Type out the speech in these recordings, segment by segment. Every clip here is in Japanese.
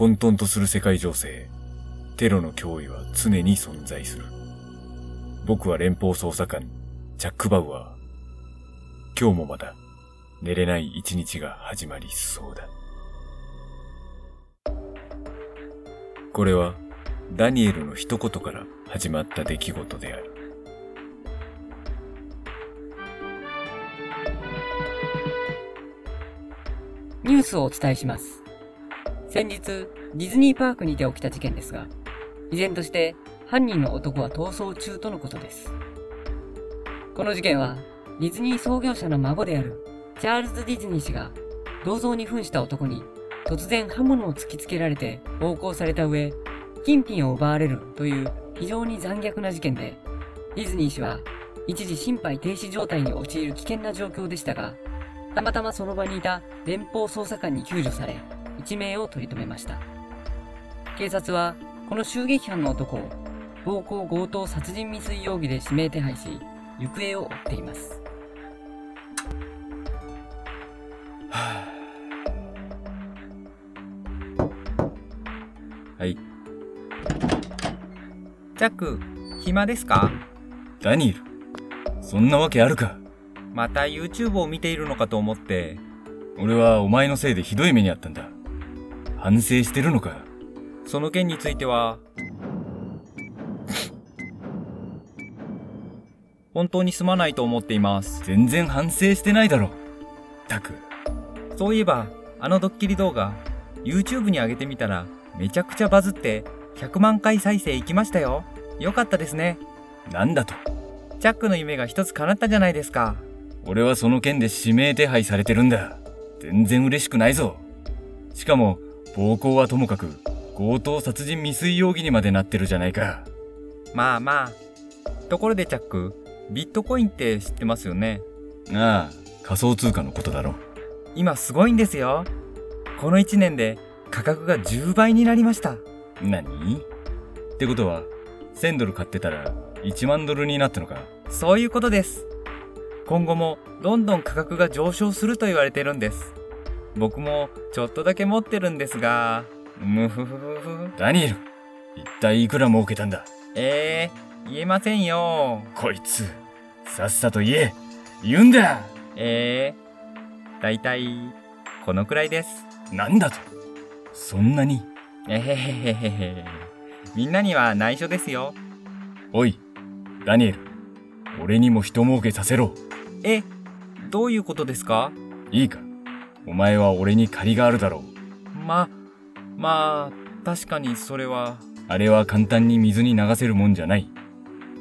混沌とする世界情勢、テロの脅威は常に存在する。僕は連邦捜査官、ジャック・バウアー。今日もまた、寝れない一日が始まりそうだ。これは、ダニエルの一言から始まった出来事である。ニュースをお伝えします。先日、ディズニーパークにて起きた事件ですが、依然として犯人の男は逃走中とのことです。この事件は、ディズニー創業者の孫であるチャールズ・ディズニー氏が銅像に扮した男に突然刃物を突きつけられて暴行された上、金品を奪われるという非常に残虐な事件で、ディズニー氏は一時心肺停止状態に陥る危険な状況でしたが、たまたまその場にいた連邦捜査官に救助され、一命を取り留めました。警察は、この襲撃犯の男を、暴行強盗殺人未遂容疑で指名手配し、行方を追っています。ははい。ジャック、暇ですか？ダニエル、そんなわけあるかまた YouTube を見ているのかと思って。俺はお前のせいでひどい目にあったんだ。反省してるのかその件については、本当にすまないと思っています。全然反省してないだろ。たく。そういえば、あのドッキリ動画、YouTube に上げてみたら、めちゃくちゃバズって、100万回再生いきましたよ。よかったですね。なんだと。ジャックの夢が一つ叶ったじゃないですか。俺はその件で指名手配されてるんだ。全然嬉しくないぞ。しかも、暴行はともかく、強盗殺人未遂容疑にまでなってるじゃないか。まあまあ。ところでチャック、ビットコインって知ってますよね？ああ、仮想通貨のことだろ。今すごいんですよ。この1年で価格が10倍になりました。何？ってことは、1000ドル買ってたら1万ドルになったのかそういうことです。今後もどんどん価格が上昇すると言われてるんです。僕もちょっとだけ持ってるんですが、むふふふふ。ダニエル、一体いくら儲けたんだ？ええー、言えませんよ。こいつ、さっさと言え。言うんだええー、だいたい、このくらいです。なんだと？そんなに？えへへへへへ。みんなには内緒ですよ。おい、ダニエル。俺にも人儲けさせろ。え、どういうことですか？いいか。お前は俺に借りがあるだろう。ま、まあ、確かにそれは。あれは簡単に水に流せるもんじゃない。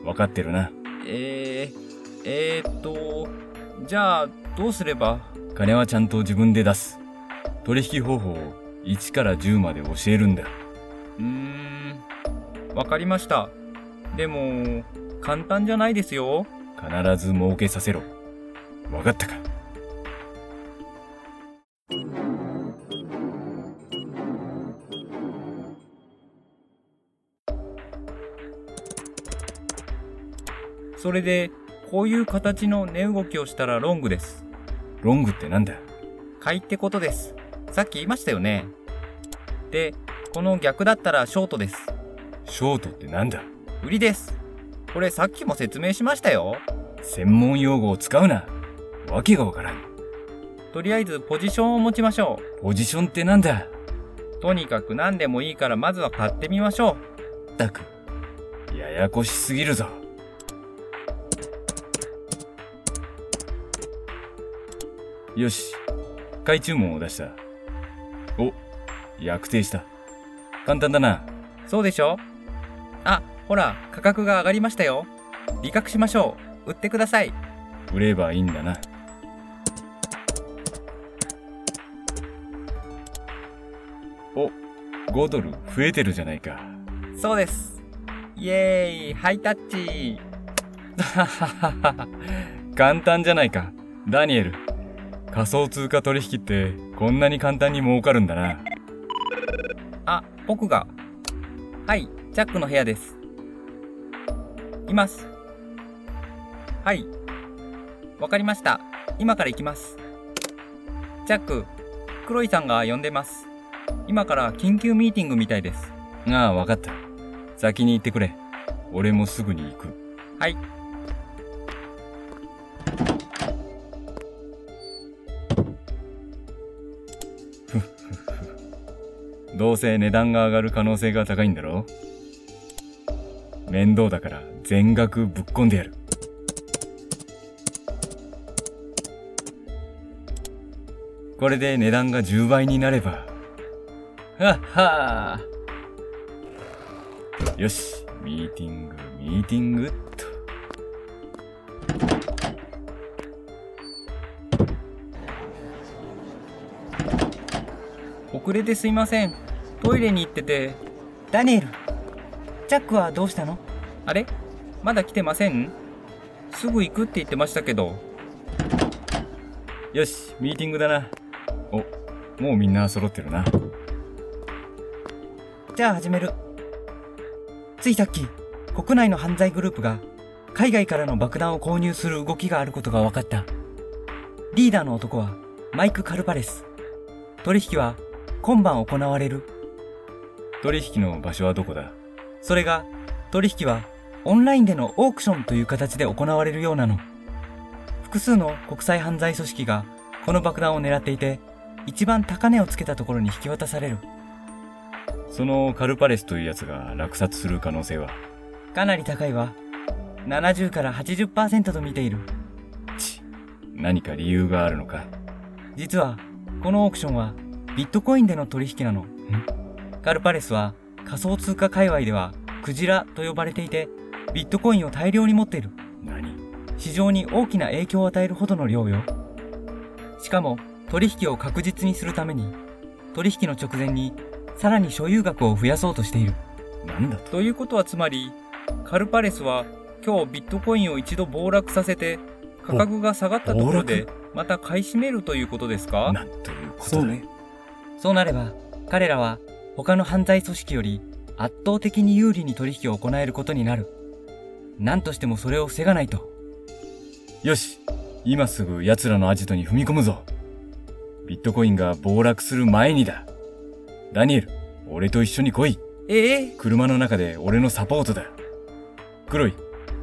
わかってるな。えー、えー、っと、じゃあ、どうすれば？金はちゃんと自分で出す。取引方法を1から10まで教えるんだ。うーん、わかりました。でも、簡単じゃないですよ。必ず儲けさせろ。わかったか？それで、こういう形の値動きをしたらロングです。ロングってなんだ？買いってことです。さっき言いましたよね。で、この逆だったらショートです。ショートってなんだ？売りです。これさっきも説明しましたよ。専門用語を使うな。わけがわからん。とりあえずポジションを持ちましょう。ポジションってなんだ？とにかく何でもいいからまずは買ってみましょう。ったく、ややこしすぎるぞ。よし、買い注文を出した。お、約定した。簡単だな。そうでしょ？あ、ほら、価格が上がりましたよ。利確しましょう。売ってください。売ればいいんだな。5ドル増えてるじゃないか。そうです。イエーイ、ハイタッチ。簡単じゃないか。ダニエル。仮想通貨取引ってこんなに簡単に儲かるんだな。あ、僕が。はい、ジャックの部屋です。います。はい。わかりました。今から行きます。ジャック、クロイさんが呼んでます。今から緊急ミーティングみたいです。ああ、わかった。先に行ってくれ。俺もすぐに行く。はい。どうせ値段が上がる可能性が高いんだろ？面倒だから全額ぶっ込んでやる。これで値段が10倍になれば。はっはーよし、ミーティング、ミーティングっと。遅れてすいません。トイレに行ってて。ダニエル、ジャックはどうしたの？あれ？まだ来てません？すぐ行くって言ってましたけど。よし、ミーティングだな。お、もうみんな揃ってるな。じゃあ始める。ついさっき、国内の犯罪グループが海外からの爆弾を購入する動きがあることが分かった。リーダーの男はマイク・カルパレス。取引は今晩行われる。取引の場所はどこだ？それが取引はオンラインでのオークションという形で行われるようなの。複数の国際犯罪組織がこの爆弾を狙っていて、一番高値をつけたところに引き渡される。そのカルパレスというやつが落札する可能性は？かなり高いわ。70から80%と見ている。ち、何か理由があるのか？実は、このオークションはビットコインでの取引なの。カルパレスは仮想通貨界隈ではクジラと呼ばれていて、ビットコインを大量に持っている。何？市場に大きな影響を与えるほどの量よ。しかも、取引を確実にするために、取引の直前にさらに所有額を増やそうとしている。なんだと。ということはつまり、カルパレスは今日ビットコインを一度暴落させて、価格が下がったところで暴、また買い占めるということですか？なんということだそう。なれば、彼らは他の犯罪組織より圧倒的に有利に取引を行えることになる。何としてもそれを防がないと。よし。今すぐ奴らのアジトに踏み込むぞ。ビットコインが暴落する前にだダニエル、俺と一緒に来いええ？車の中で俺のサポートだクロイ、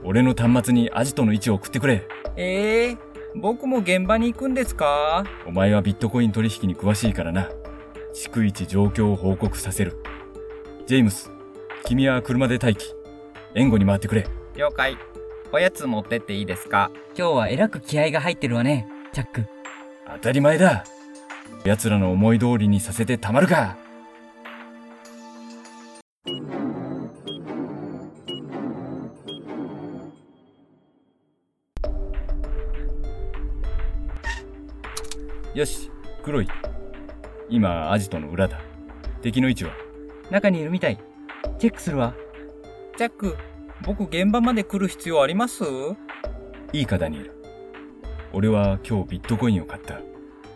俺の端末にアジトの位置を送ってくれええ？僕も現場に行くんですか？お前はビットコイン取引に詳しいからな。逐一状況を報告させる。ジェームス、君は車で待機。援護に回ってくれ。了解。おやつ持ってっていいですか？今日はえらく気合が入ってるわね、チャック。当たり前だ。奴らの思い通りにさせてたまるか。よし、黒い。今、アジトの裏だ。敵の位置は？中にいるみたい。チェックするわ。ジャック、僕現場まで来る必要あります？いいか、ダニエル。俺は今日ビットコインを買った。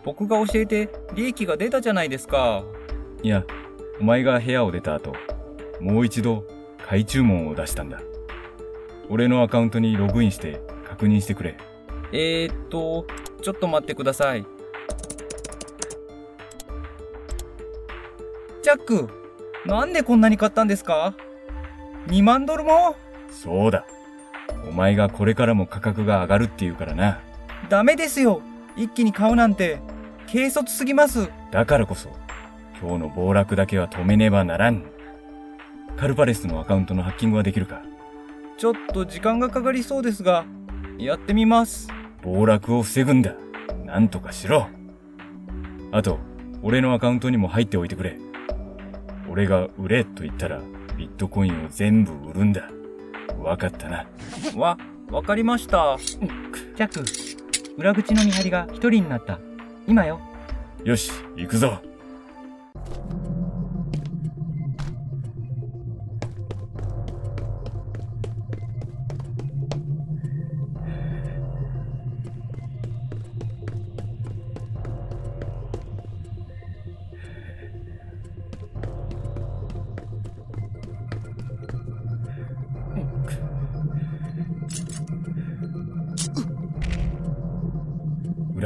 僕が教えて利益が出たじゃないですか。いや、お前が部屋を出た後、もう一度買い注文を出したんだ。俺のアカウントにログインして確認してくれ。えーっと、ちょっと待ってください。ジャック、なんでこんなに買ったんですか ?2 万ドルも？そうだ。お前がこれからも価格が上がるって言うからな。ダメですよ一気に買うなんて、軽率すぎます。だからこそ、今日の暴落だけは止めねばならん。カルパレスのアカウントのハッキングはできるか？ちょっと時間がかかりそうですが、やってみます。暴落を防ぐんだ。なんとかしろ。あと、俺のアカウントにも入っておいてくれ。俺が売れと言ったら、ビットコインを全部売るんだ。わかったな。わ、わかりました。チャック、裏口の見張りが一人になった。今よ。よし、行くぞ。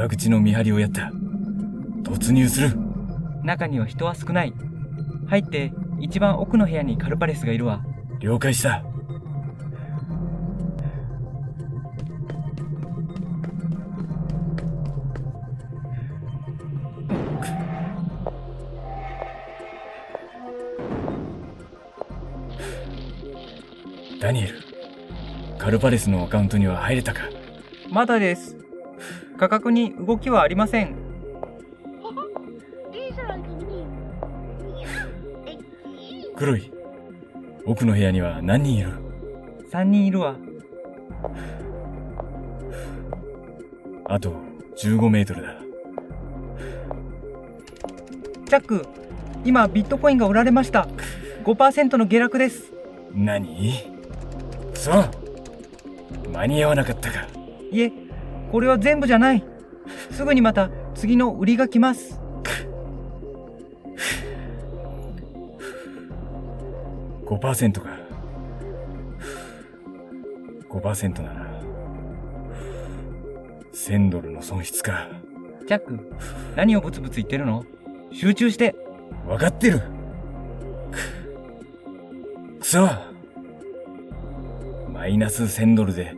裏口の見張りをやった。突入する。中には人は少ない。入って一番奥の部屋にカルパレスがいるわ。了解した。ダニエル、カルパレスのアカウントには入れたか？まだです。価格に動きはありません。黒い。奥の部屋には何人いる？3人いるわ。あと15メートルだ。チャック、今ビットコインが売られました。5%の下落です。何？くそ間に合わなかったか。いえ、これは全部じゃない。すぐにまた次の売りが来ます。5%か。5%なら、1000ドルの損失か。チャック、何をブツブツ言ってるの？集中して。わかってる。くそマイナス1000ドルで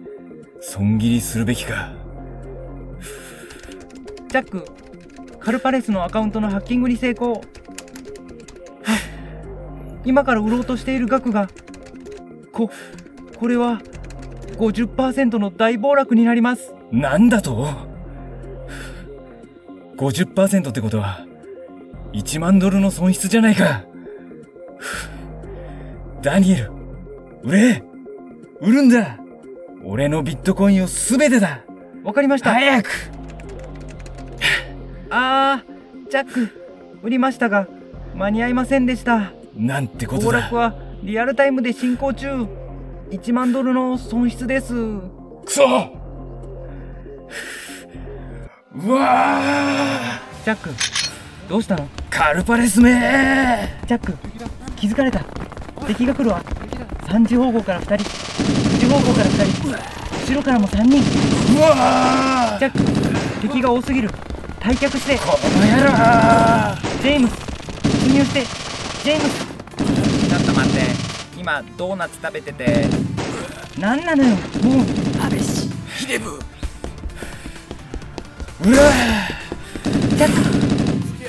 損切りするべきか。チャック、カルパレスのアカウントのハッキングに成功。は あ今から売ろうとしている額が、こ、これは50%の大暴落になります。なんだと ?50% ってことは、1万ドルの損失じゃないか。ダニエル、売れ売るんだ俺のビットコインをすべてだわかりました。早くあー、ジャック、売りましたが、間に合いませんでした。なんてことだ暴落はリアルタイムで進行中。1万ドルの損失です。くそうわジャック、どうしたの？ーカルパレスめジャック、気づかれた？敵が来るわ。3時方向から2人、1時方向から2人、後ろからも3人。うわジャック、敵が多すぎる。退却して、ーこの野郎。ジェームス、突入して、ジェームス、ちょっと待って。今、ドーナツ食べてて。なんなのよ、もう。うわ。ジャッ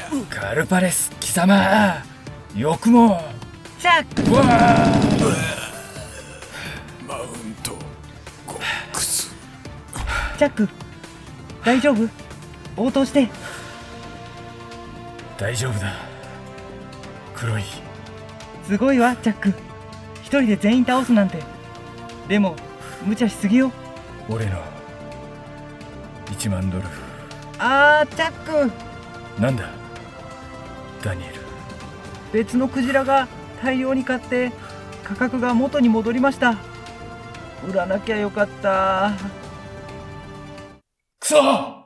ク、カルパレス貴様。よくもジャック、うわ。ジャック、大丈夫？応答して。大丈夫だ黒いすごいわ、ジャック。一人で全員倒すなんて。でも、無茶しすぎよ。俺の1万ドルあー、ジャックなんだ？ダニエル別のクジラが大量に買って、価格が元に戻りました。売らなきゃよかった。くそ